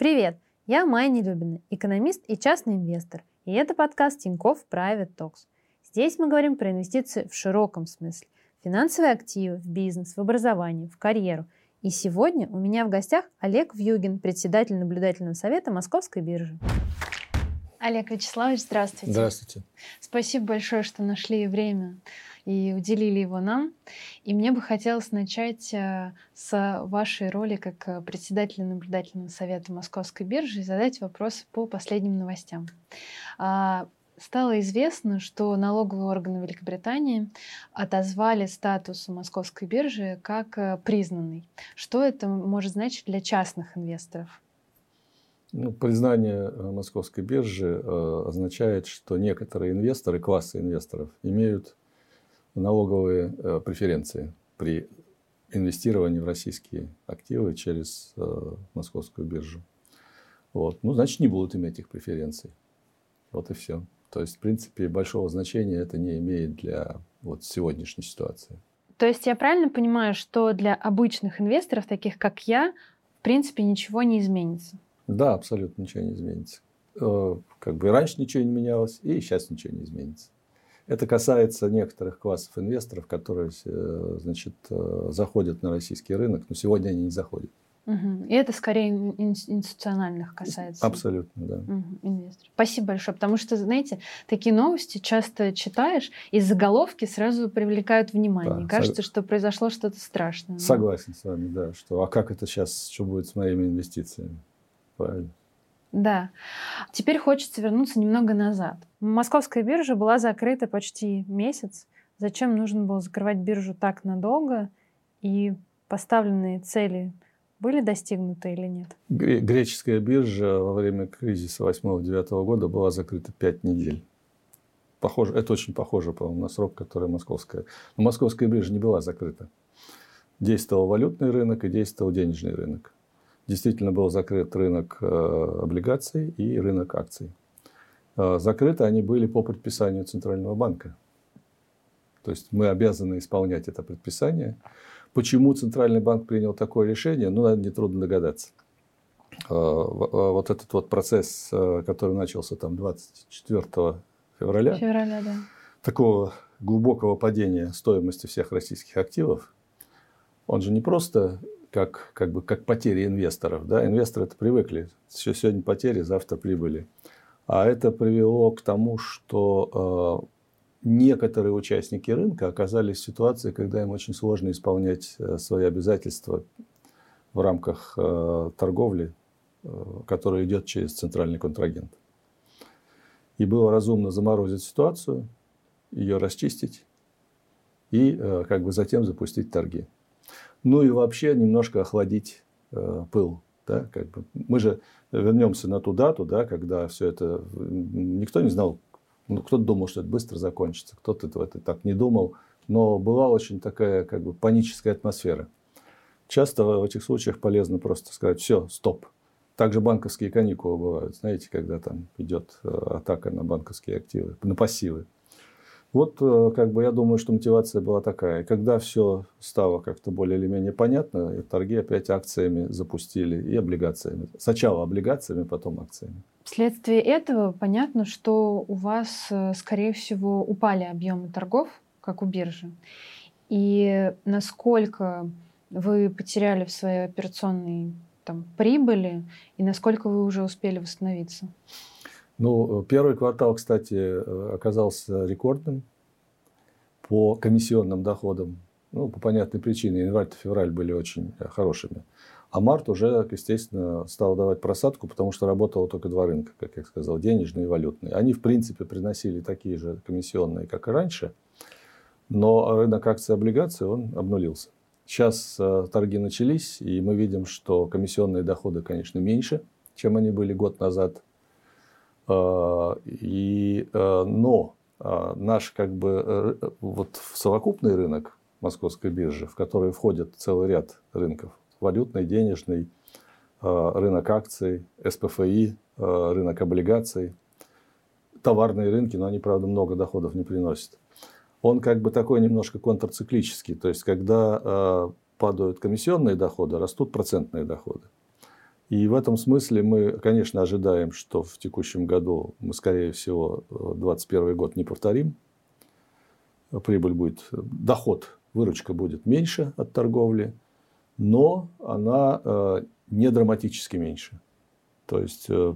Привет! Я Майя Нелюбина, экономист и частный инвестор. И это подкаст Тинькофф Private Talks. Здесь мы говорим про инвестиции в широком смысле. Финансовые активы, в бизнес, в образование, в карьеру. И сегодня у меня в гостях Олег Вьюгин, председатель наблюдательного совета Московской биржи. Олег Вячеславович, здравствуйте. Здравствуйте. Спасибо большое, что нашли время и уделили его нам. И мне бы хотелось начать э, с вашей роли как э, председателя наблюдательного совета Московской биржи и задать вопрос по последним новостям. А, стало известно, что налоговые органы Великобритании отозвали статус Московской биржи как э, признанный. Что это может значить для частных инвесторов? Ну, признание Московской биржи э, означает, что некоторые инвесторы, классы инвесторов, имеют налоговые э, преференции при инвестировании в российские активы через э, московскую биржу. Вот. Ну, значит, не будут иметь их преференций. Вот и все. То есть, в принципе, большого значения это не имеет для вот, сегодняшней ситуации. То есть я правильно понимаю, что для обычных инвесторов, таких как я, в принципе, ничего не изменится? Да, абсолютно ничего не изменится. Э, как бы раньше ничего не менялось, и сейчас ничего не изменится. Это касается некоторых классов инвесторов, которые э, значит, э, заходят на российский рынок, но сегодня они не заходят. Угу. И это скорее институциональных касается. Абсолютно, да. Угу. Спасибо большое, потому что, знаете, такие новости часто читаешь, и заголовки сразу привлекают внимание. Да, Кажется, сог... что произошло что-то страшное. Согласен с вами, да. Что, а как это сейчас, что будет с моими инвестициями? Правильно. Да. Теперь хочется вернуться немного назад. Московская биржа была закрыта почти месяц. Зачем нужно было закрывать биржу так надолго? И поставленные цели были достигнуты или нет? Греческая биржа во время кризиса 8-9 года была закрыта 5 недель. Похоже, это очень похоже, по-моему, на срок, который московская. Но московская биржа не была закрыта. Действовал валютный рынок и действовал денежный рынок действительно был закрыт рынок э, облигаций и рынок акций. Э, закрыты они были по предписанию Центрального банка. То есть мы обязаны исполнять это предписание. Почему Центральный банк принял такое решение, ну, наверное, нетрудно догадаться. Э, вот этот вот процесс, который начался там 24 февраля, февраля да. такого глубокого падения стоимости всех российских активов, он же не просто как, как, бы, как потери инвесторов. Да? Инвесторы это привыкли. Сегодня потери, завтра прибыли. А это привело к тому, что э, некоторые участники рынка оказались в ситуации, когда им очень сложно исполнять э, свои обязательства в рамках э, торговли, э, которая идет через центральный контрагент. И было разумно заморозить ситуацию, ее расчистить и э, как бы затем запустить торги. Ну и вообще немножко охладить э, пыл. Да, как бы. Мы же вернемся на ту дату, да, когда все это... Никто не знал, ну, кто-то думал, что это быстро закончится, кто-то это, это так не думал. Но была очень такая как бы паническая атмосфера. Часто в этих случаях полезно просто сказать, все, стоп. Также банковские каникулы бывают, знаете, когда там идет э, атака на банковские активы, на пассивы. Вот, э, как бы, я думаю, что мотивация была такая. когда все стало как-то более или менее понятно, и торги опять акциями запустили и облигациями. Сначала облигациями, потом акциями. Вследствие этого понятно, что у вас, э, скорее всего, упали объемы торгов, как у биржи. И насколько вы потеряли в своей операционной там, прибыли, и насколько вы уже успели восстановиться? Ну, первый квартал, кстати, э, оказался рекордным по комиссионным доходам. Ну, по понятной причине. Январь-февраль были очень э, хорошими. А март уже, естественно, стал давать просадку, потому что работало только два рынка, как я сказал, денежный и валютный. Они, в принципе, приносили такие же комиссионные, как и раньше, но рынок акций и облигаций, он обнулился. Сейчас э, торги начались, и мы видим, что комиссионные доходы, конечно, меньше, чем они были год назад. А, и, а, но а, наш как бы э, вот совокупный рынок московской биржи, в который входит целый ряд рынков, валютный, денежный, рынок акций, СПФИ, рынок облигаций, товарные рынки, но они, правда, много доходов не приносят. Он как бы такой немножко контрциклический, то есть когда падают комиссионные доходы, растут процентные доходы. И в этом смысле мы, конечно, ожидаем, что в текущем году мы, скорее всего, 2021 год не повторим. Прибыль будет, доход, выручка будет меньше от торговли, но она э, не драматически меньше. То есть, э,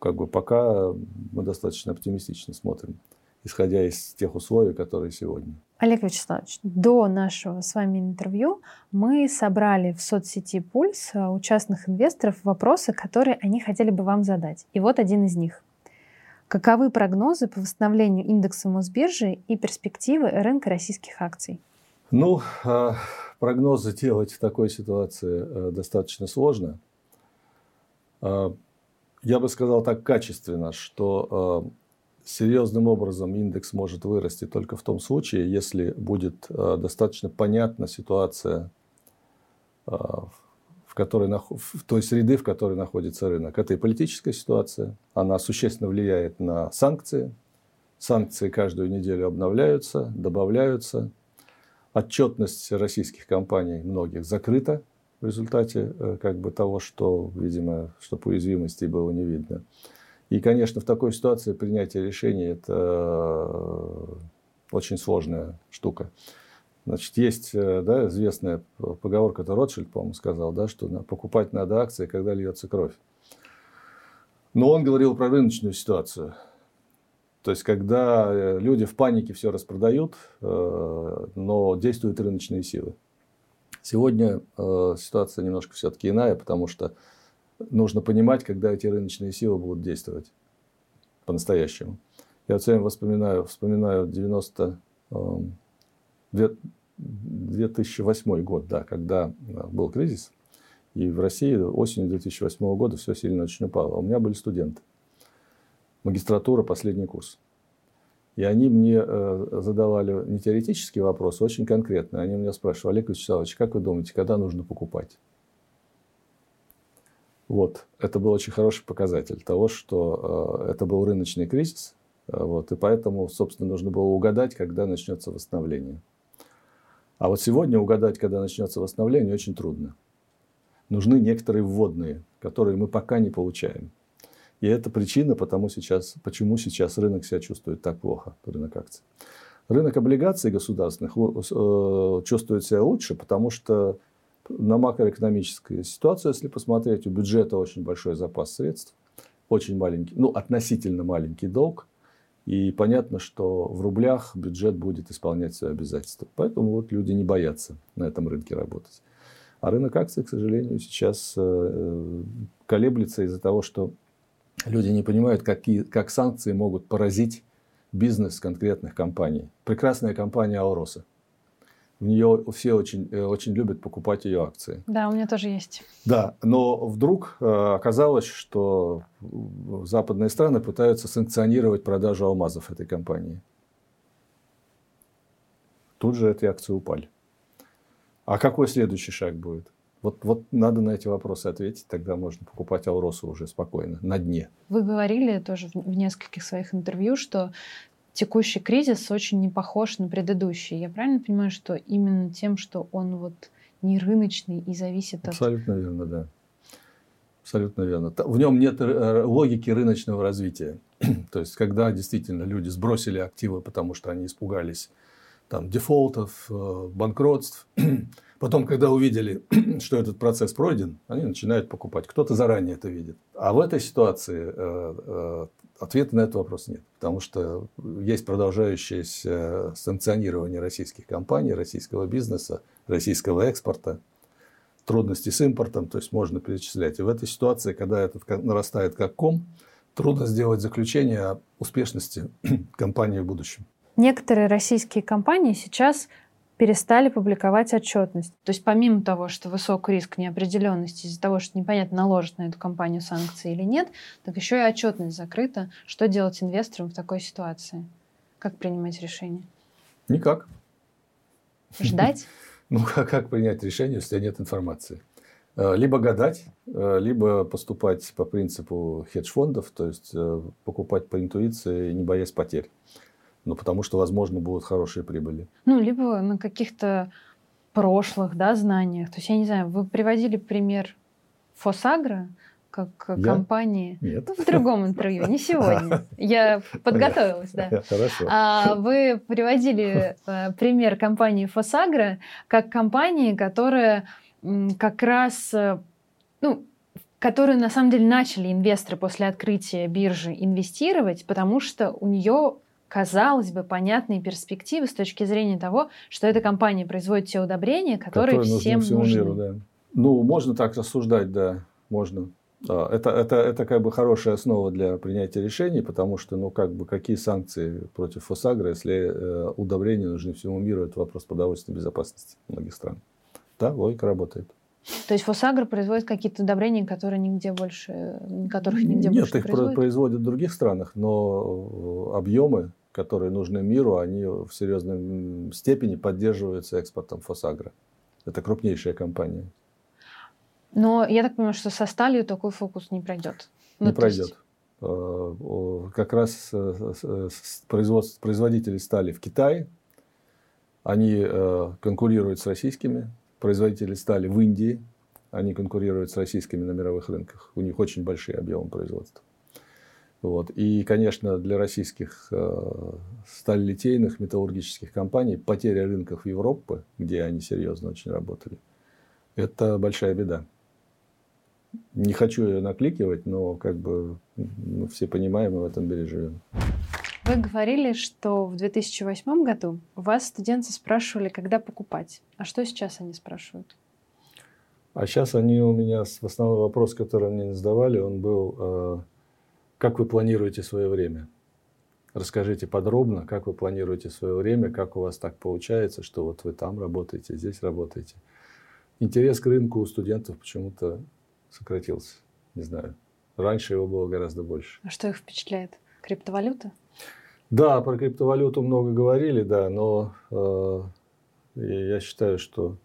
как бы пока мы достаточно оптимистично смотрим, исходя из тех условий, которые сегодня. Олег Вячеславович, до нашего с вами интервью мы собрали в соцсети «Пульс» у частных инвесторов вопросы, которые они хотели бы вам задать. И вот один из них. Каковы прогнозы по восстановлению индекса Мосбиржи и перспективы рынка российских акций? Ну, а, прогнозы делать в такой ситуации э, достаточно сложно. А, я бы сказал так качественно, что а, серьезным образом индекс может вырасти только в том случае, если будет э, достаточно понятна ситуация э, в которой, в той среды, в которой находится рынок. Это и политическая ситуация, она существенно влияет на санкции. Санкции каждую неделю обновляются, добавляются. Отчетность российских компаний многих закрыта в результате э, как бы, того, что, видимо, чтобы уязвимостей было не видно. И, конечно, в такой ситуации принятие решений – это э, очень сложная штука. Значит, есть э, да, известная поговорка, это Ротшильд, по-моему, сказал, да, что покупать надо акции, когда льется кровь. Но он говорил про рыночную ситуацию. То есть, когда э, люди в панике все распродают, но действуют рыночные силы. Сегодня ситуация немножко все-таки иная, потому что нужно понимать, когда эти рыночные силы будут действовать по-настоящему. Я все время вспоминаю, вспоминаю 90, 2008 эм, год, да, когда э, был кризис, и в России осенью 2008 года все сильно очень упало. У меня были студенты, магистратура, последний курс. И они мне э, задавали не теоретические вопросы, а очень конкретные. Они меня спрашивали, Олег Вячеславович, как вы думаете, когда нужно покупать? Вот. Это был очень хороший показатель того, что э, это был рыночный кризис, э, вот, и поэтому, собственно, нужно было угадать, когда начнется восстановление. А вот сегодня угадать, когда начнется восстановление, очень трудно. Нужны некоторые вводные, которые мы пока не получаем. И это причина, потому сейчас, почему сейчас рынок себя чувствует так плохо, рынок акций. Рынок облигаций государственных э, чувствует себя лучше, потому что на макроэкономическую ситуацию, если посмотреть, у бюджета очень большой запас средств, очень маленький, ну, относительно маленький долг. И понятно, что в рублях бюджет будет исполнять свои обязательства. Поэтому вот люди не боятся на этом рынке работать. А рынок акций, к сожалению, сейчас э, колеблется из-за того, что люди не понимают, какие, как санкции могут поразить бизнес конкретных компаний. Прекрасная компания Алроса в нее все очень, э, очень любят покупать ее акции. Да, у меня тоже есть. Да, но вдруг э, оказалось, что западные страны пытаются санкционировать продажу алмазов этой компании. Тут же эти акции упали. А какой следующий шаг будет? Вот, вот надо на эти вопросы ответить, тогда можно покупать Алросу уже спокойно, на дне. Вы говорили тоже в нескольких своих интервью, что текущий кризис очень не похож на предыдущий. Я правильно понимаю, что именно тем, что он вот не рыночный и зависит от... Абсолютно верно, да. Абсолютно верно. В нем нет э, логики рыночного развития. То есть, когда действительно люди сбросили активы, потому что они испугались там, дефолтов, э, банкротств, потом, когда увидели, что этот процесс пройден, они начинают покупать. Кто-то заранее это видит. А в этой ситуации э, Ответа на этот вопрос нет, потому что есть продолжающееся санкционирование российских компаний, российского бизнеса, российского экспорта, трудности с импортом, то есть можно перечислять. И в этой ситуации, когда этот нарастает как ком, трудно сделать заключение о успешности компании в будущем. Некоторые российские компании сейчас перестали публиковать отчетность. То есть помимо того, что высокий риск неопределенности из-за того, что непонятно, наложат на эту компанию санкции или нет, так еще и отчетность закрыта. Что делать инвесторам в такой ситуации? Как принимать решение? Никак. Ждать? Ну, как, как принять решение, если нет информации? Э, либо гадать, э, либо поступать по принципу хедж-фондов, то есть э, покупать по интуиции, не боясь потерь ну, потому что, возможно, будут хорошие прибыли. Ну, либо на каких-то прошлых да, знаниях. То есть, я не знаю, вы приводили пример Фосагра как Я? компании. Нет. Ну, в другом интервью, не сегодня. Я подготовилась, да. Хорошо. А, Вы приводили э, пример компании Фосагра как компании, которая м, как раз, э, ну, в которые на самом деле начали инвесторы после открытия биржи инвестировать, потому что у нее казалось бы, понятные перспективы с точки зрения того, что эта компания производит те удобрения, которые, Которые всем всему нужны. миру, да. Ну, можно так рассуждать, да, можно. А, Это, это, это как бы хорошая основа для принятия решений, потому что, ну, как бы, какие санкции против Фосагра, если э, удобрения нужны всему миру, это вопрос продовольственной безопасности многих стран. Да, логика работает. То есть Фосагра производит какие-то удобрения, которые нигде больше, которых нигде Нет, больше не их про- производят? производят в других странах, но э, объемы, которые нужны миру, они в серьезной степени поддерживаются экспортом Фосагра. Это крупнейшая компания. Но я так понимаю, что со сталью такой фокус не пройдет. Ну, не то есть- пройдет. Э, Как раз э, производств- производители стали в Китае, они э, конкурируют с российскими, производители стали в Индии, они конкурируют с российскими на мировых рынках, у них очень большие объемы производства. Вот. И, конечно, для российских э, сталелитейных металлургических компаний потеря рынков Европы, где они серьезно очень работали, это большая беда. Не хочу ее накликивать, но как бы мы все понимаем, и в этом мире живем. Вы говорили, что в 2008 году вас студенты спрашивали, когда покупать. А что сейчас они спрашивают? А сейчас они у меня, в основной вопрос, который мне задавали, он был, э, как вы планируете свое время? Расскажите подробно, как вы планируете свое время, как у вас так получается, что вот вы там работаете, здесь работаете. Интерес к рынку у студентов почему-то сократился. Не знаю. Раньше его было гораздо больше. А что их впечатляет? Криптовалюта? Да, про криптовалюту много говорили, да, но э, я считаю, что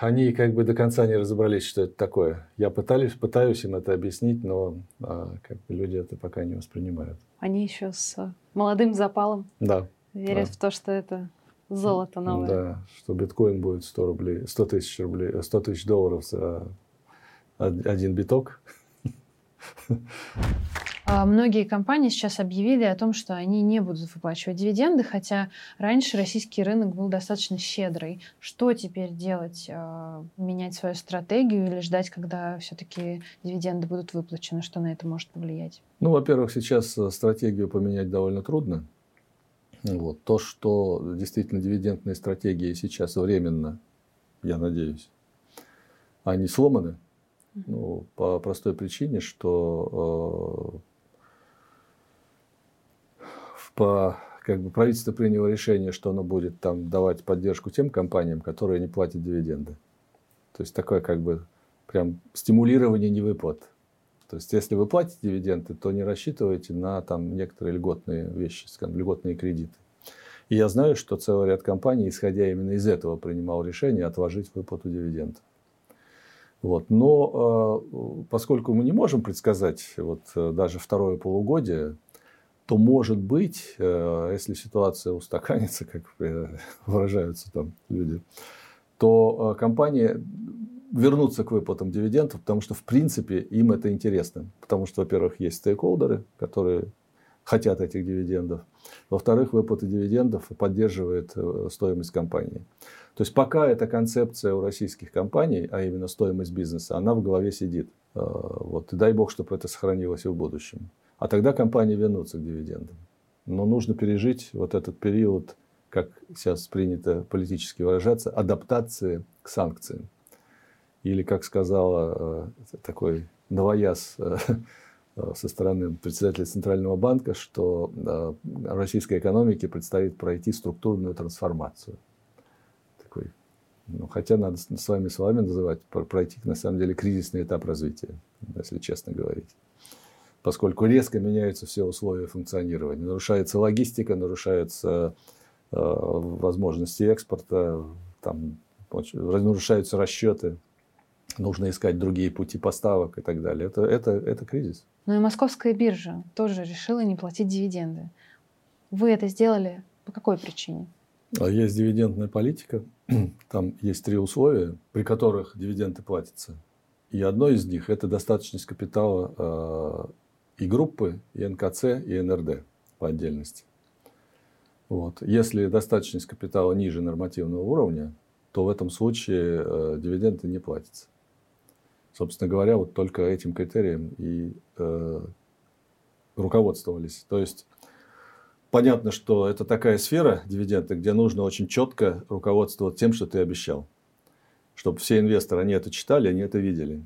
они как бы до конца не разобрались, что это такое. Я пытались, пытаюсь им это объяснить, но э, как бы люди это пока не воспринимают. Они еще с молодым запалом Да, верят Да. в то, что это золото новое. да, что биткоин будет 100 рублей, 100 тысяч рублей, э, 100 тысяч долларов за од- один биток. А Многие компании сейчас объявили о том, что они не будут выплачивать дивиденды, хотя раньше российский рынок был достаточно щедрый. Что теперь делать? А, Менять свою стратегию или ждать, когда все-таки дивиденды будут выплачены? Что на это может повлиять? Ну, во-первых, сейчас э, стратегию поменять довольно трудно. Вот. То, что действительно дивидендные стратегии сейчас временно, я надеюсь, они сломаны. Ну, по простой причине, что э, по, как бы правительство приняло решение, что оно будет там давать поддержку тем компаниям, которые не платят дивиденды. То есть такое как бы прям стимулирование невыплат. То есть, если вы платите дивиденды, то не рассчитывайте на там некоторые льготные вещи, скажем, льготные кредиты. И я знаю, что целый ряд компаний, исходя именно из этого, принимал решение отложить выплату дивидендов. Вот. Но э, поскольку мы не можем предсказать вот, э, даже второе полугодие, то может быть, э, если ситуация устаканится, как э, выражаются там люди, то э, компании вернуться к выплатам дивидендов, потому что, в принципе, им это интересно. Потому что, во-первых, есть стейкхолдеры, которые хотят этих дивидендов. Во-вторых, выплата дивидендов поддерживает стоимость компании. То есть, пока эта концепция у российских компаний, а именно стоимость бизнеса, она в голове сидит. Вот. И дай бог, чтобы это сохранилось и в будущем. А тогда компании вернутся к дивидендам. Но нужно пережить вот этот период, как сейчас принято политически выражаться, адаптации к санкциям. Или, как сказала э, такой новояз э, со стороны председателя Центрального банка, что э, российской экономике предстоит пройти структурную трансформацию. Такой, ну, хотя надо с- своими словами называть, про- пройти на самом деле кризисный этап развития, если честно говорить. Поскольку резко меняются все условия функционирования. Нарушается логистика, нарушаются э, возможности экспорта, там, нарушаются расчеты, нужно искать другие пути поставок и так далее. Это, это, это кризис. Ну и московская биржа тоже решила не платить дивиденды. Вы это сделали по какой причине? А Есть дивидендная политика. Там есть три условия, при которых дивиденды платятся. И одно из них – это достаточность капитала э, и группы, и НКЦ, и НРД по отдельности. Вот. Если достаточность капитала ниже нормативного уровня, то в этом случае э, дивиденды не платятся. Собственно говоря, вот только этим критерием и э, руководствовались. То есть понятно, что это такая сфера дивиденды, где нужно очень четко руководствоваться тем, что ты обещал. Чтобы все инвесторы, они это читали, они это видели.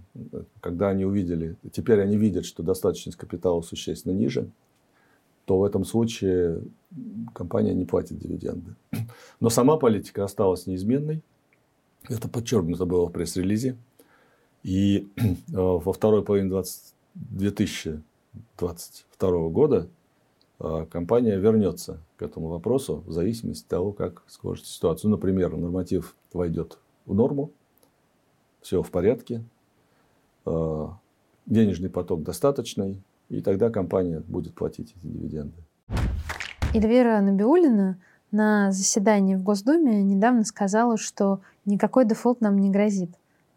Когда они увидели, теперь они видят, что достаточность капитала существенно ниже, то в этом случае компания не платит дивиденды. Но сама политика осталась неизменной. Это подчеркнуто было в пресс-релизе. И э, во второй половине 20, 2022 года э, компания вернется к этому вопросу в зависимости от того, как сложится ситуация. Ну, например, норматив войдет в норму, все в порядке, э, денежный поток достаточный, и тогда компания будет платить эти дивиденды. Эльвира Набиулина на заседании в Госдуме недавно сказала, что никакой дефолт нам не грозит.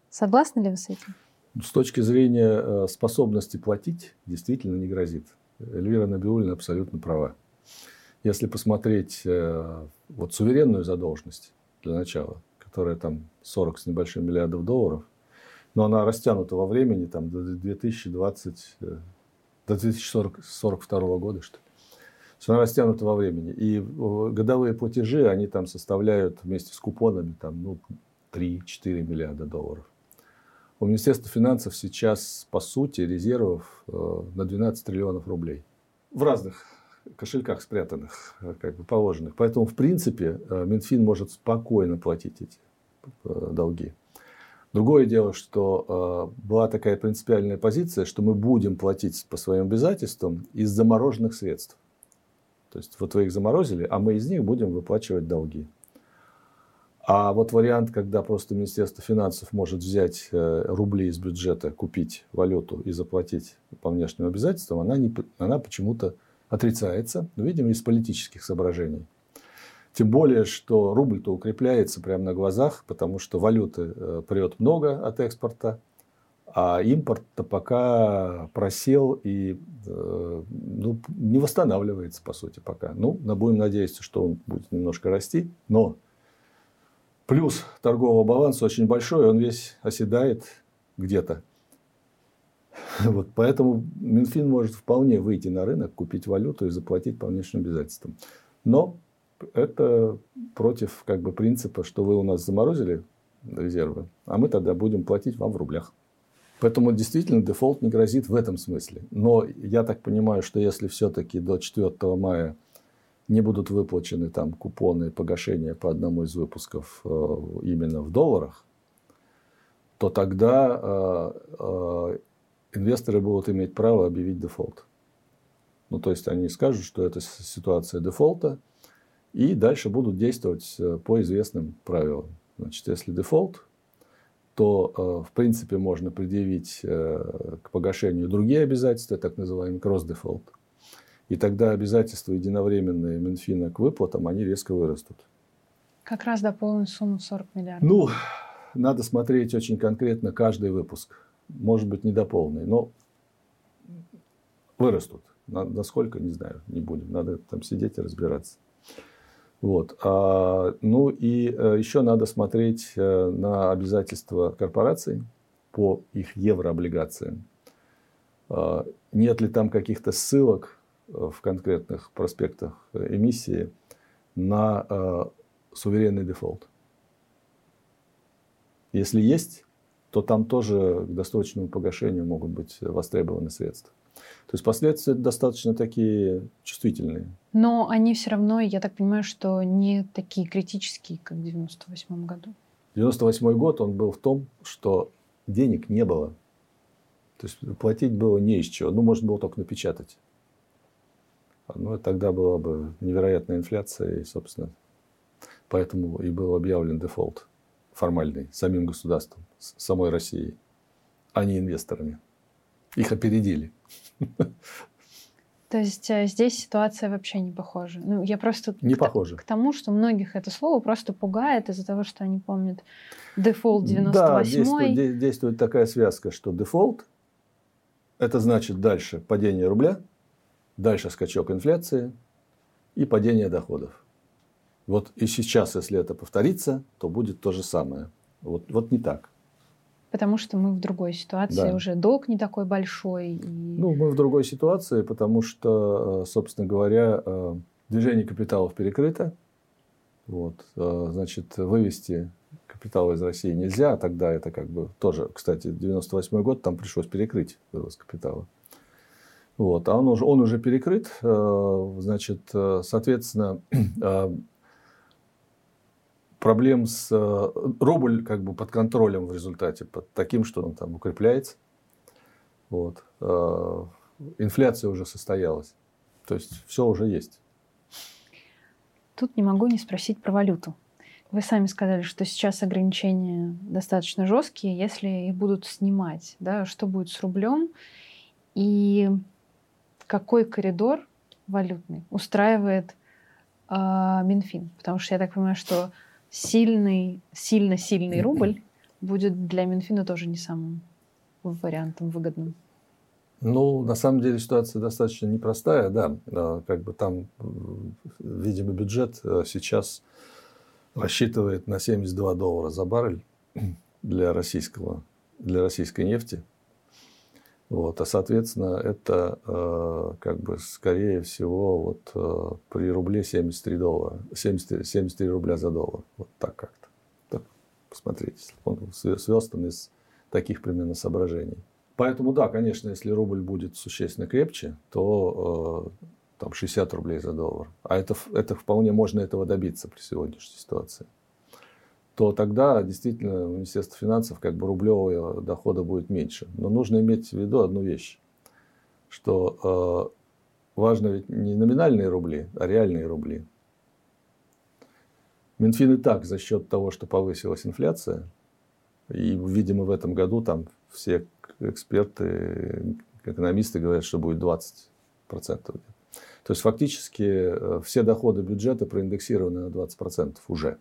Согласны ли вы с этим? С точки зрения э, способности платить, действительно не грозит. Эльвира Набиулина абсолютно права. Если посмотреть э, вот суверенную задолженность для начала, которая там 40 с небольшим миллиардов долларов, но она растянута во времени там, до 2020, э, до 2042 года, что ли. Она растянута во времени. И годовые платежи, они там составляют вместе с купонами там, ну, 3-4 миллиарда долларов. У Министерства финансов сейчас, по сути, резервов э, на 12 триллионов рублей. В разных кошельках спрятанных, э, как бы положенных. Поэтому, в принципе, э, Минфин может спокойно платить эти долги. Другое дело, что э, была такая принципиальная позиция, что мы будем платить по своим обязательствам из замороженных средств. То есть вот вы их заморозили, а мы из них будем выплачивать долги. А вот вариант, когда просто Министерство финансов может взять э, рубли из бюджета, купить валюту и заплатить по внешним обязательствам, она, не, она почему-то отрицается, ну, видимо, из политических соображений. Тем более, что рубль-то укрепляется прямо на глазах, потому что валюты э, прет много от экспорта, а импорт-то пока просел и э, ну, не восстанавливается, по сути, пока. Ну, будем надеяться, что он будет немножко расти, но плюс торгового баланса очень большой, он весь оседает где-то. Вот, поэтому Минфин может вполне выйти на рынок, купить валюту и заплатить по внешним обязательствам. Но это против как бы, принципа, что вы у нас заморозили резервы, а мы тогда будем платить вам в рублях. Поэтому действительно дефолт не грозит в этом смысле. Но я так понимаю, что если все-таки до 4 мая не будут выплачены там купоны погашения по одному из выпусков э, именно в долларах, то тогда э, э, инвесторы будут иметь право объявить дефолт. Ну, то есть они скажут, что это ситуация дефолта, и дальше будут действовать э, по известным правилам. Значит, если дефолт, то, э, в принципе, можно предъявить э, к погашению другие обязательства, так называемый кросс-дефолт. И тогда обязательства единовременные Минфина к выплатам, они резко вырастут. Как раз до полной суммы 40 миллиардов. Ну, надо смотреть очень конкретно каждый выпуск. Может быть, не но вырастут. Насколько, не знаю, не будем. Надо там сидеть и разбираться. Вот. А, ну и э, еще надо смотреть э, на обязательства корпораций по их еврооблигациям. А, нет ли там каких-то ссылок э, в конкретных проспектах эмиссии на суверенный дефолт? Если есть, то там тоже к досрочному погашению могут быть востребованы средства. То есть последствия достаточно такие чувствительные. Но они все равно, я так понимаю, что не такие критические, как в 98 году. 98 год он был в том, что денег не было. То есть платить было не из чего. Ну, можно было только напечатать. Ну, тогда была бы невероятная инфляция, и, собственно, поэтому и был объявлен дефолт формальный самим государством, самой Россией, а не инвесторами. Их опередили. То есть э, здесь ситуация вообще не похожа. Ну, я просто не к, похожа. к тому, что многих это слово просто пугает из-за того, что они помнят дефолт 98 Да, действует, действует такая связка, что дефолт – это значит дальше падение рубля, дальше скачок инфляции и падение доходов. Вот и сейчас, если это повторится, то будет то же самое. Вот, вот не так. Потому что мы в другой ситуации, да. уже долг не такой большой. И... Ну, мы в другой ситуации, потому что, э, собственно говоря, э, движение капиталов перекрыто. Вот, э, значит, вывести капитал из России нельзя, а тогда это как бы тоже, кстати, 98 год, там пришлось перекрыть вывоз капитала. Вот, а он уже, он уже перекрыт, значит, соответственно, проблем с э, рубль как бы под контролем в результате, под таким, что он там укрепляется. Вот. Э, инфляция уже состоялась. То есть все уже есть. Тут не могу не спросить про валюту. Вы сами сказали, что сейчас ограничения достаточно жесткие, если их будут снимать, да, что будет с рублем и какой коридор валютный устраивает э, Минфин, потому что я так понимаю, что сильный, сильно сильный рубль будет для Минфина тоже не самым вариантом выгодным. Ну, на самом деле ситуация достаточно непростая, да. Как бы там, видимо, бюджет э, сейчас рассчитывает на 72 доллара за баррель для российского, для российской нефти. Вот, а соответственно, это э, как бы скорее всего вот э, при рубле 73 доллара, 70, 73 рубля за доллар. Вот так как-то. Так, посмотрите, он связан из таких примерно соображений. Поэтому да, конечно, если рубль будет существенно крепче, то э, там 60 рублей за доллар. А это, это вполне можно этого добиться при сегодняшней ситуации то тогда действительно у Министерства финансов как бы рублевого дохода будет меньше. Но нужно иметь в виду одну вещь, что э, важно ведь не номинальные рубли, а реальные рубли. Минфин и так за счет того, что повысилась инфляция, и, видимо, в этом году там все эксперты, экономисты говорят, что будет 20%. То есть фактически э, все доходы бюджета проиндексированы на 20% уже.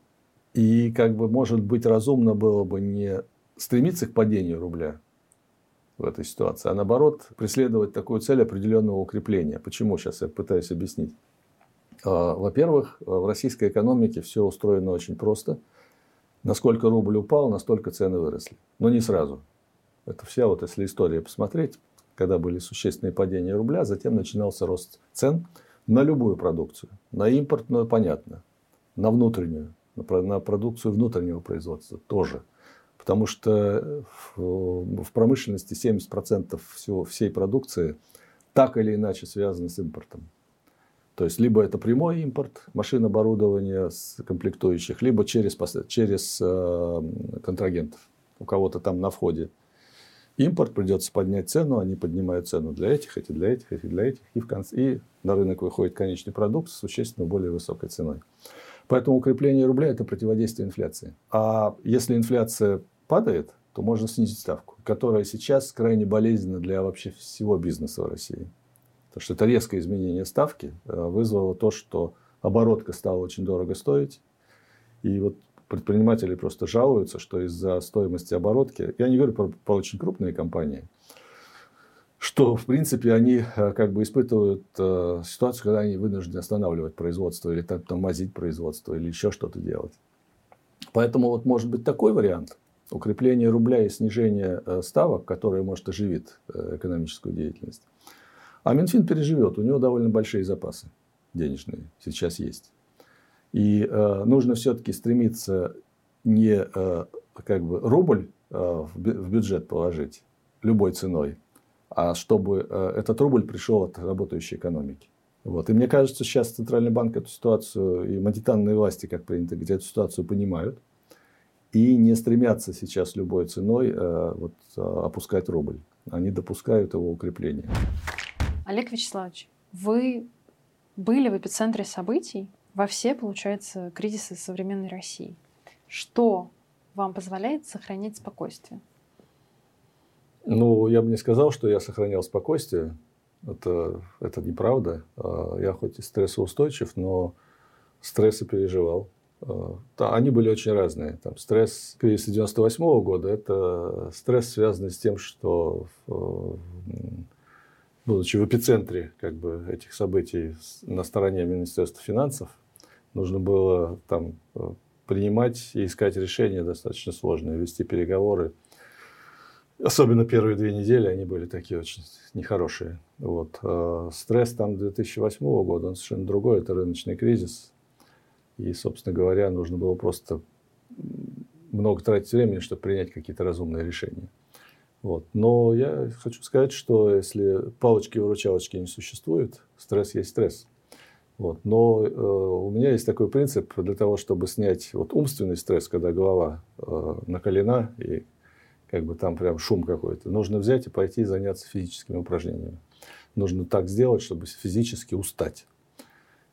И как бы, может быть, разумно было бы не стремиться к падению рубля в этой ситуации, а наоборот преследовать такую цель определенного укрепления. Почему? Сейчас я пытаюсь объяснить. А, во-первых, в российской экономике все устроено очень просто. Насколько рубль упал, настолько цены выросли. Но не сразу. Это вся вот, если история посмотреть, когда были существенные падения рубля, затем начинался рост цен на любую продукцию. На импортную, понятно. На внутреннюю на продукцию внутреннего производства тоже. Потому что в промышленности 70% всего, всей продукции так или иначе связаны с импортом. То есть, либо это прямой импорт машин оборудования комплектующих, либо через, через э, контрагентов. У кого-то там на входе импорт, придется поднять цену, они поднимают цену для этих, эти для этих, эти для этих, и, в конце, и на рынок выходит конечный продукт с существенно более высокой ценой. Поэтому укрепление рубля – это противодействие инфляции. А если инфляция падает, то можно снизить ставку, которая сейчас крайне болезненна для вообще всего бизнеса в России. Потому что это резкое изменение ставки э, вызвало то, что оборотка стала очень дорого стоить. И вот предприниматели просто жалуются, что из-за стоимости оборотки, я не говорю про, про очень крупные компании, что, в принципе, они э, как бы испытывают э, ситуацию, когда они вынуждены останавливать производство или там, тормозить производство или еще что-то делать. Поэтому вот может быть такой вариант укрепление рубля и снижение э, ставок, которое может оживить экономическую деятельность. А Минфин переживет, у него довольно большие запасы денежные сейчас есть. И э, нужно все-таки стремиться не э, как бы рубль э, в бюджет положить любой ценой, а чтобы э, этот рубль пришел от работающей экономики. Вот. И мне кажется, сейчас Центральный банк эту ситуацию и монетарные власти, как принято говорить, эту ситуацию понимают и не стремятся сейчас любой ценой э, вот, э, опускать рубль. Они допускают его укрепления. Олег Вячеславович, вы были в эпицентре событий во все, получается, кризисы современной России. Что вам позволяет сохранять спокойствие? Ну, я бы не сказал, что я сохранял спокойствие. Это, это неправда. А, я хоть и стрессоустойчив, но стрессы переживал. А, они были очень разные. Там стресс кризиса 98 -го года – это стресс, связанный с тем, что будучи в эпицентре как бы, этих событий на стороне Министерства финансов, нужно было там э, принимать и искать решения достаточно сложные, вести переговоры. Особенно первые две недели они были такие очень нехорошие. Вот. А стресс там 2008 года, он совершенно другой, это рыночный кризис. И, собственно говоря, нужно было просто много тратить времени, чтобы принять какие-то разумные решения. Вот. Но я хочу сказать, что если палочки-выручалочки не существует, стресс есть стресс. Вот. Но э, у меня есть такой принцип для того, чтобы снять вот умственный стресс, когда голова э, накалена и как бы там прям шум какой-то, нужно взять и пойти заняться физическими упражнениями. Нужно так сделать, чтобы физически устать.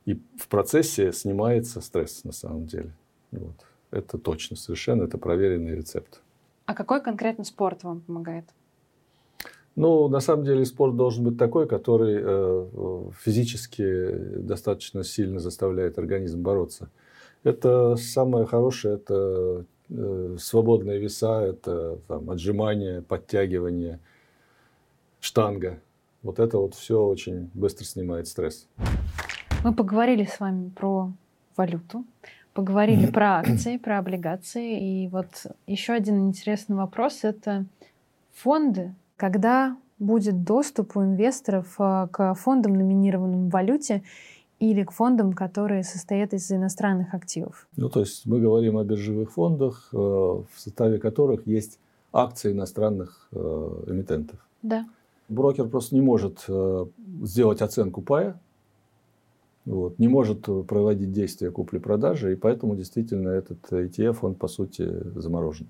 И в процессе снимается стресс на самом деле. Вот. Это точно, совершенно, это проверенный рецепт. А какой конкретно спорт вам помогает? Ну, на самом деле спорт должен быть такой, который э, физически достаточно сильно заставляет организм бороться. Это самое хорошее, это свободные веса, это там, отжимания, подтягивания, штанга. Вот это вот все очень быстро снимает стресс. Мы поговорили с вами про валюту, поговорили про акции, про облигации. И вот еще один интересный вопрос — это фонды. Когда будет доступ у инвесторов э, к фондам, номинированным в валюте, или к фондам, которые состоят из иностранных активов? Ну, то есть мы говорим о биржевых фондах, э, в составе которых есть акции иностранных э, эмитентов. Да. Брокер просто не может сделать оценку пая, вот, не может проводить действия купли-продажи, и поэтому действительно этот ETF, он по сути заморожен.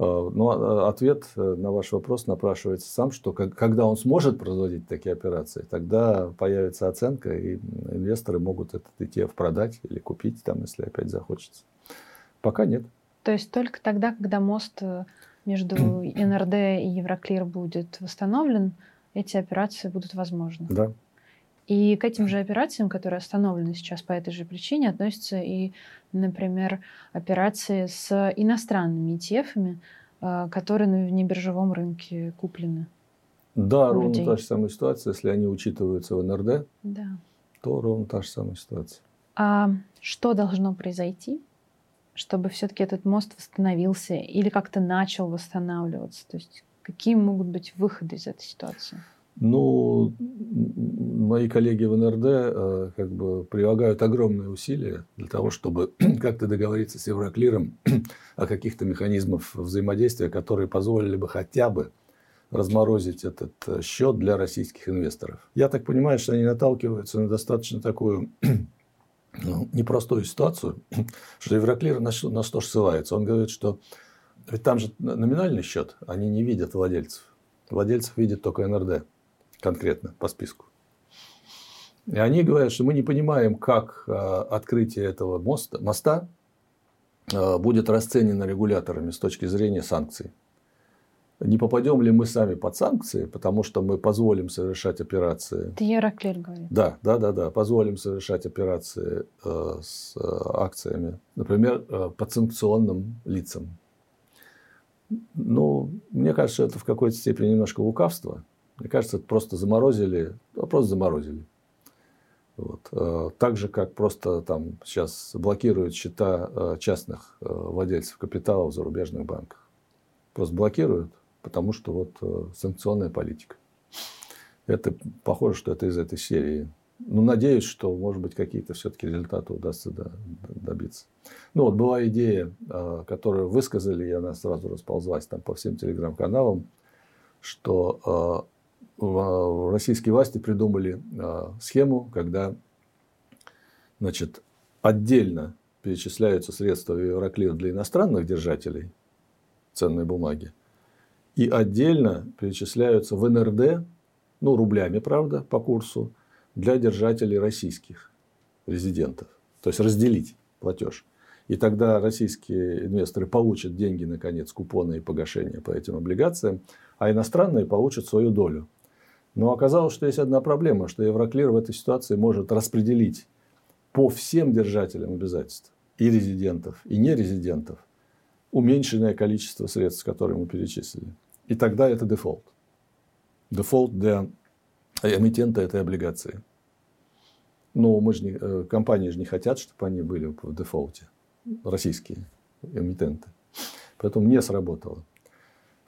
А, Но ну, а, ответ э, на ваш вопрос напрашивается сам, что когда он сможет производить такие операции, тогда появится оценка, и инвесторы могут этот ETF продать или купить, там, если опять захочется. Пока нет. То есть только тогда, когда мост э, между НРД и Евроклир будет восстановлен, эти операции будут возможны. Да. И к этим же операциям, которые остановлены сейчас по этой же причине, относятся и, например, операции с иностранными ETF, э, которые на небиржевом рынке куплены. Да, ровно людей. та же самая ситуация. Если они учитываются в НРД, да. то ровно та же самая ситуация. А что должно произойти, чтобы все-таки этот мост восстановился или как-то начал восстанавливаться? То есть какие могут быть выходы из этой ситуации? Ну, мои коллеги в НРД э, как бы прилагают огромные усилия для того, чтобы как-то договориться с Евроклиром о каких-то механизмах взаимодействия, которые позволили бы хотя бы разморозить этот э, счет для российских инвесторов. Я так понимаю, что они наталкиваются на достаточно такую ну, непростую ситуацию, что Евроклир на что, на что ссылается. Он говорит, что ведь там же номинальный счет, они не видят владельцев. Владельцев видит только НРД конкретно по списку. И они говорят, что мы не понимаем, как а, открытие этого моста, моста а, будет расценено регуляторами с точки зрения санкций. Не попадем ли мы сами под санкции, потому что мы позволим совершать операции. Это Евроклир говорит. Да, да, да, да. Позволим совершать операции э, с э, акциями, например, э, под санкционным лицам. Ну, мне кажется, это в какой-то степени немножко лукавство. Мне кажется, это просто заморозили, просто заморозили. Вот. Э, так же, как просто там сейчас блокируют счета э, частных э, владельцев капитала в зарубежных банках. Просто блокируют, потому что вот санкционная политика. Это похоже, что это из этой серии. Ну, надеюсь, что, может быть, какие-то все-таки результаты удастся добиться. Ну, вот была идея, которую высказали, и она сразу расползлась там по всем телеграм-каналам, что российские власти придумали а, схему, когда значит, отдельно перечисляются средства в Евроклир для иностранных держателей ценной бумаги, и отдельно перечисляются в НРД, ну, рублями, правда, по курсу, для держателей российских резидентов. То есть разделить платеж. И тогда российские инвесторы получат деньги, наконец, купоны и погашения по этим облигациям, а иностранные получат свою долю Но оказалось, что есть одна проблема, что Евроклир в этой ситуации может распределить по всем держателям обязательств, и резидентов, и нерезидентов, уменьшенное количество средств, которые мы перечислили. И тогда это дефолт. Дефолт для эмитента этой облигации. Но мы же не, э, компании же не хотят, чтобы они были в дефолте. Российские эмитенты. Поэтому не сработало.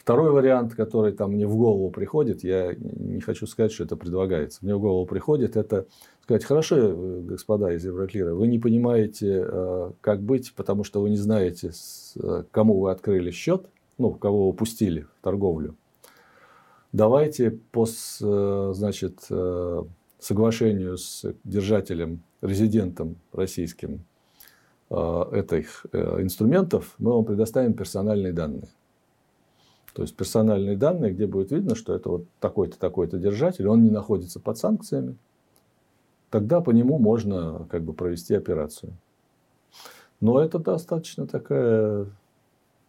Второй вариант, который там мне в голову приходит, я не хочу сказать, что это предлагается. Мне в голову приходит, это сказать, хорошо, э, господа из Евроклира, вы не понимаете, э, как быть, потому что вы не знаете, э, кому вы открыли счет, ну, кого вы пустили в торговлю. Давайте по значит, соглашению с держателем, резидентом российским этих инструментов, мы вам предоставим персональные данные. То есть персональные данные, где будет видно, что это вот такой-то, такой-то держатель, он не находится под санкциями, тогда по нему можно как бы провести операцию. Но это достаточно такая,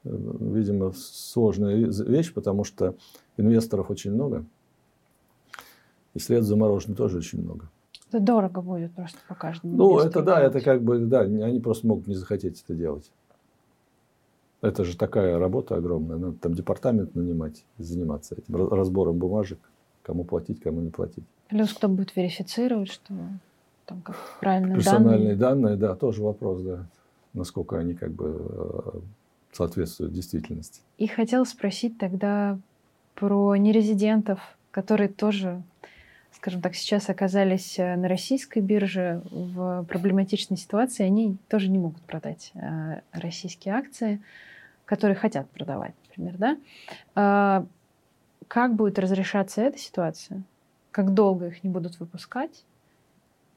видимо, сложная вещь, потому что инвесторов очень много, и след замороженный тоже очень много. Это дорого будет просто по каждому. Ну, это да, это как бы, да, они просто могут не захотеть это делать. Это же такая работа огромная. Надо там департамент нанимать, заниматься этим разбором бумажек, кому платить, кому не платить. Плюс кто будет верифицировать, что там как правильно Персональные данные. данные, да, тоже вопрос, да. Насколько они как бы э, соответствуют действительности. И хотел спросить тогда про нерезидентов, которые тоже, скажем так, сейчас оказались э, на российской бирже в проблематичной ситуации, они тоже не могут продать э, российские акции которые хотят продавать, например, да? А, как будет разрешаться эта ситуация? Как долго их не будут выпускать?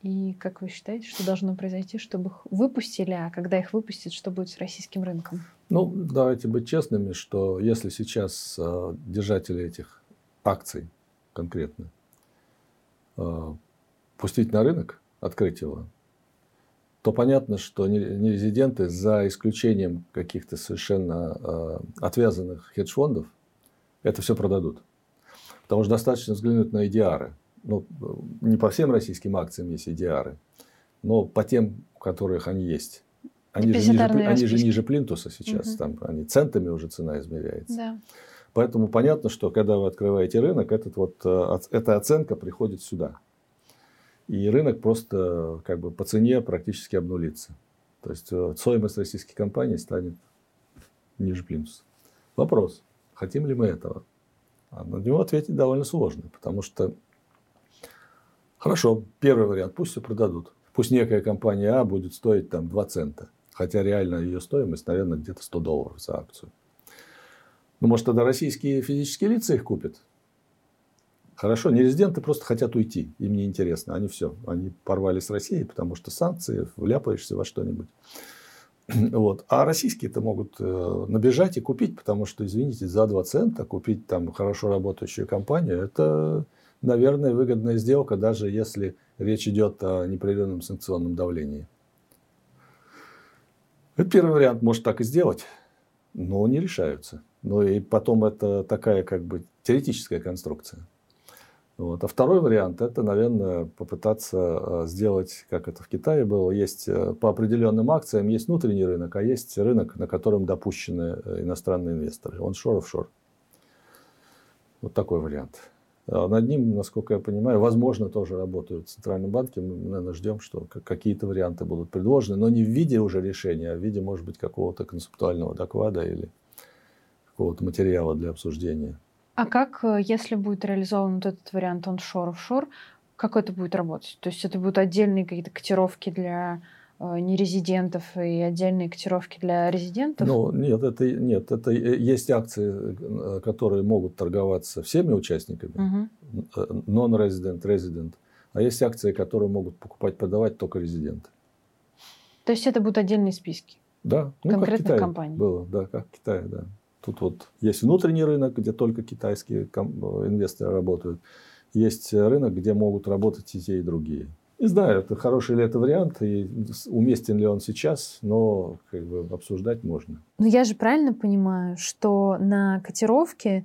И как вы считаете, что должно произойти, чтобы их выпустили, а когда их выпустят, что будет с российским рынком? Ну, давайте быть честными, что если сейчас э, держатели этих акций конкретно э, пустить на рынок, открыть его, то понятно, что нерезиденты, за исключением каких-то совершенно э, отвязанных хедж-фондов, это все продадут. Потому что достаточно взглянуть на EDR. Ну, не по всем российским акциям есть EDR, но по тем, у которых они есть. Они же, ниже, они же ниже плинтуса сейчас, угу. там они центами уже цена измеряется. Да. Поэтому понятно, что когда вы открываете рынок, этот вот, э, эта оценка приходит сюда и рынок просто как бы по цене практически обнулится. То есть э, стоимость российских компаний станет ниже плинтуса. Вопрос, хотим ли мы этого? А на него ответить довольно сложно, потому что хорошо, первый вариант, пусть все продадут. Пусть некая компания А будет стоить там 2 цента, хотя реально ее стоимость, наверное, где-то 100 долларов за акцию. Ну, может, тогда российские физические лица их купят? Хорошо, нерезиденты просто хотят уйти, им не интересно, они все, они порвали с Россией, потому что санкции, вляпаешься во что-нибудь. Вот. А российские-то могут э, набежать и купить, потому что, извините, за 2 цента купить там хорошо работающую компанию, это, наверное, выгодная сделка, даже если речь идет о непрерывном санкционном давлении. Это первый вариант, может так и сделать, но не решаются. Ну и потом это такая как бы теоретическая конструкция. Вот. А второй вариант – это, наверное, попытаться э, сделать, как это в Китае было, есть э, по определенным акциям есть внутренний рынок, а есть рынок, на котором допущены э, иностранные инвесторы, он шор офшор. Вот такой вариант. А над ним, насколько я понимаю, возможно, тоже работают в Центральном банке. Мы, наверное, ждем, что какие-то варианты будут предложены, но не в виде уже решения, а в виде, может быть, какого-то концептуального доклада или какого-то материала для обсуждения. А как, э, если будет реализован вот этот вариант оншор-офшор, как это будет работать? То есть это будут отдельные какие-то котировки для э, нерезидентов и отдельные котировки для резидентов? Ну, нет, это, нет, это есть акции, э, которые могут торговаться всеми участниками, non-resident, resident, а есть акции, которые могут покупать, продавать только резиденты. То есть это будут отдельные списки? Да, ну, конкретных как Китай компаний? Было, да, как в Китае, да. Тут вот есть внутренний рынок, где только китайские инвесторы работают. Есть рынок, где могут работать и те, и другие. Не знаю, это хороший ли это вариант, и уместен ли он сейчас, но как бы обсуждать можно. Но я же правильно понимаю, что на котировке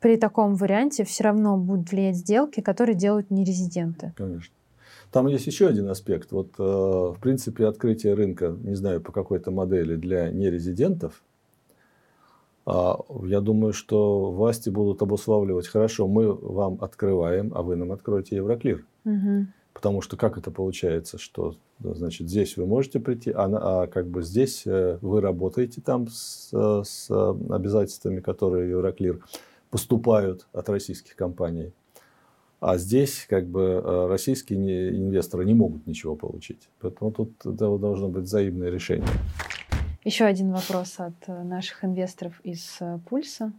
при таком варианте все равно будут влиять сделки, которые делают нерезиденты. Конечно. Там есть еще один аспект. Вот, э, в принципе, открытие рынка, не знаю, по какой-то модели для нерезидентов, я думаю, что власти будут обуславливать, хорошо, мы вам открываем, а вы нам откроете Евроклир. Угу. Потому что как это получается, что значит здесь вы можете прийти, а, а как бы здесь э, вы работаете там с, с обязательствами, которые Евроклир поступают от российских компаний. А здесь как бы э, российские инвесторы не могут ничего получить. Поэтому тут должно быть взаимное решение. Еще один вопрос от э, наших инвесторов из э, Пульса.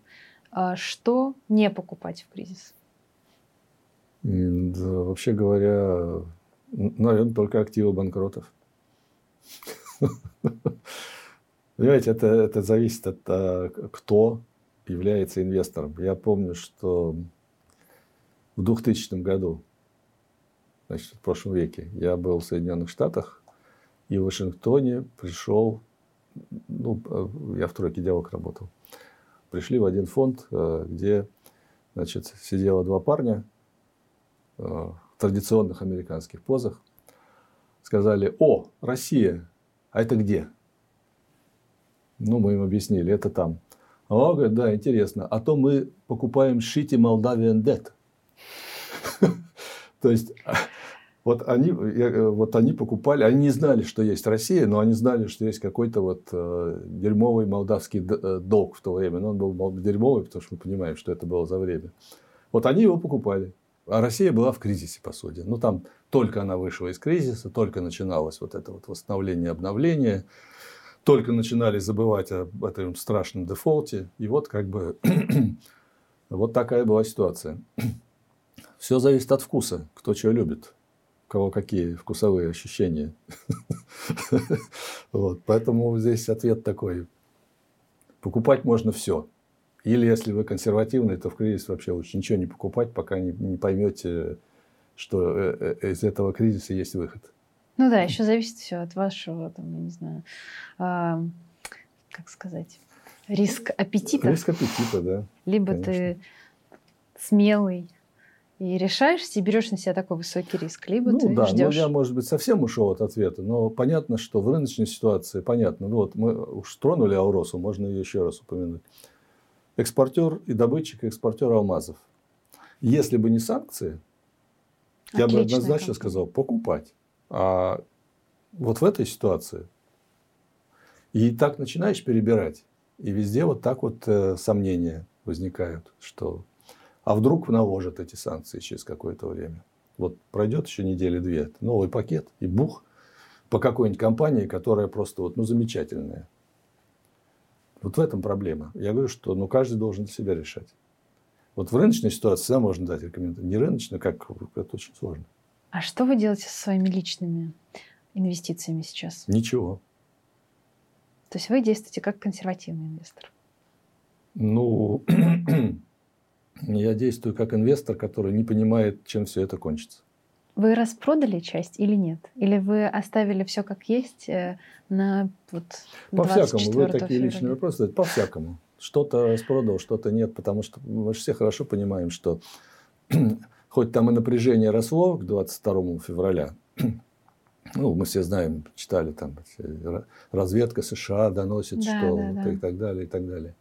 А что не покупать в кризис? Да, вообще говоря, наверное, только активы банкротов. Понимаете, это, это зависит от того, кто является инвестором. Я помню, что в 2000 году, значит, в прошлом веке, я был в Соединенных Штатах, и в Вашингтоне пришел, ну, я в тройке девок работал, пришли в один фонд, э, где, значит, сидело два парня э, в традиционных американских позах, сказали, о, Россия, а это где? Ну, мы им объяснили, это там. А он говорит, да, интересно. А то мы покупаем Shitty Moldavian Debt. То есть, вот они, вот они покупали, они не знали, что есть Россия, но они знали, что есть какой-то вот э, дерьмовый молдавский э, долг в то время. Но он был дерьмовый, потому что мы понимаем, что это было за время. Вот они его покупали. А Россия была в кризисе, по сути. Ну, там только она вышла из кризиса, только начиналось вот это вот восстановление, обновление только начинали забывать об этом страшном дефолте. И вот как бы вот такая была ситуация. Все зависит от вкуса, кто чего любит, кого какие вкусовые ощущения. Вот, поэтому здесь ответ такой. Покупать можно все. Или если вы консервативный, то в кризис вообще лучше ничего не покупать, пока не, не поймете, что э, э, из этого кризиса есть выход. Ну да, еще зависит все от вашего, там, я не знаю, э, как сказать, риск аппетита. Риск аппетита, да. Либо конечно. ты смелый и решаешься, и берешь на себя такой высокий риск, либо ну, ты да, ждешь. Ну, я, может быть, совсем ушел от ответа, но понятно, что в рыночной ситуации, понятно, ну вот мы уж тронули Ауросу, можно ее еще раз упомянуть. Экспортер и добытчик, экспортер алмазов. Если бы не санкции, Отличная я бы однозначно компания. сказал, покупать. А вот в этой ситуации и так начинаешь перебирать, и везде вот так вот э, сомнения возникают, что а вдруг наложат эти санкции через какое-то время. Вот пройдет еще недели две, новый пакет и бух по какой-нибудь компании, которая просто вот, ну, замечательная. Вот в этом проблема. Я говорю, что ну, каждый должен для себя решать. Вот в рыночной ситуации всегда можно дать рекомендацию. Не рыночной, как это очень сложно. А что вы делаете со своими личными инвестициями сейчас? Ничего. То есть вы действуете как консервативный инвестор? Ну, я действую как инвестор, который не понимает, чем все это кончится. Вы распродали часть или нет? Или вы оставили все как есть э, на вот По всякому. Вы такие февраля? личные вопросы. По всякому. Что-то распродал, что-то нет, потому что мы же все хорошо понимаем, что хоть там и напряжение росло к 22 февраля, ну, мы все знаем, читали там, разведка США доносит, да, что да, да. и так далее, и так далее.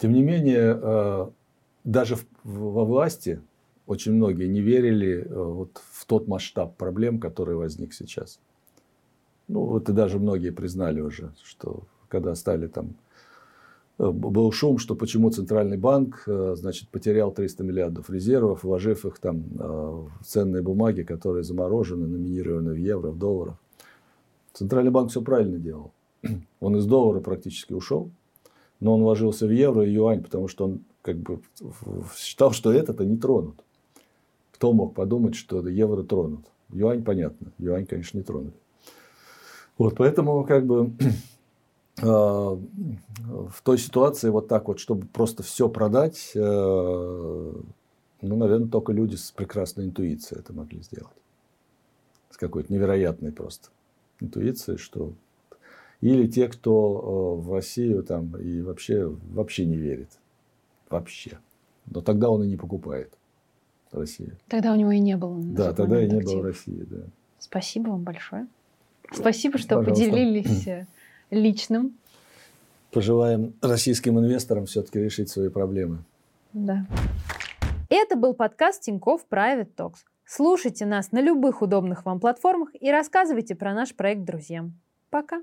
Тем не менее, даже во власти очень многие не верили э, вот в тот масштаб проблем, который возник сейчас. Ну, вот и даже многие признали уже, что когда стали там Э, был шум, что почему Центральный банк э, значит, потерял 300 миллиардов резервов, вложив их там в ценные бумаги, которые заморожены, номинированы в евро, в долларах. Центральный банк все правильно делал. Он из доллара практически ушел, но он вложился в евро и юань, потому что он как бы считал, что это-то не тронут. Кто мог подумать, что евро тронут? Юань понятно, юань, конечно, не тронули. Вот, поэтому как бы Э, в той ситуации вот так вот, чтобы просто все продать, э, ну, наверное, только люди с прекрасной интуицией это могли сделать. С какой-то невероятной просто интуицией, что... Или те, кто э, в Россию там и вообще, вообще не верит. Вообще. Но тогда он и не покупает Россию. Тогда у него и не было. Да, тогда и не было активов. России, да. Спасибо вам большое. Спасибо, что Пожалуйста. поделились э, личным. Пожелаем российским инвесторам все-таки решить свои проблемы. Да. Это был подкаст Тинькофф Private Talks. Слушайте нас на любых удобных вам платформах и рассказывайте про наш проект друзьям. Пока.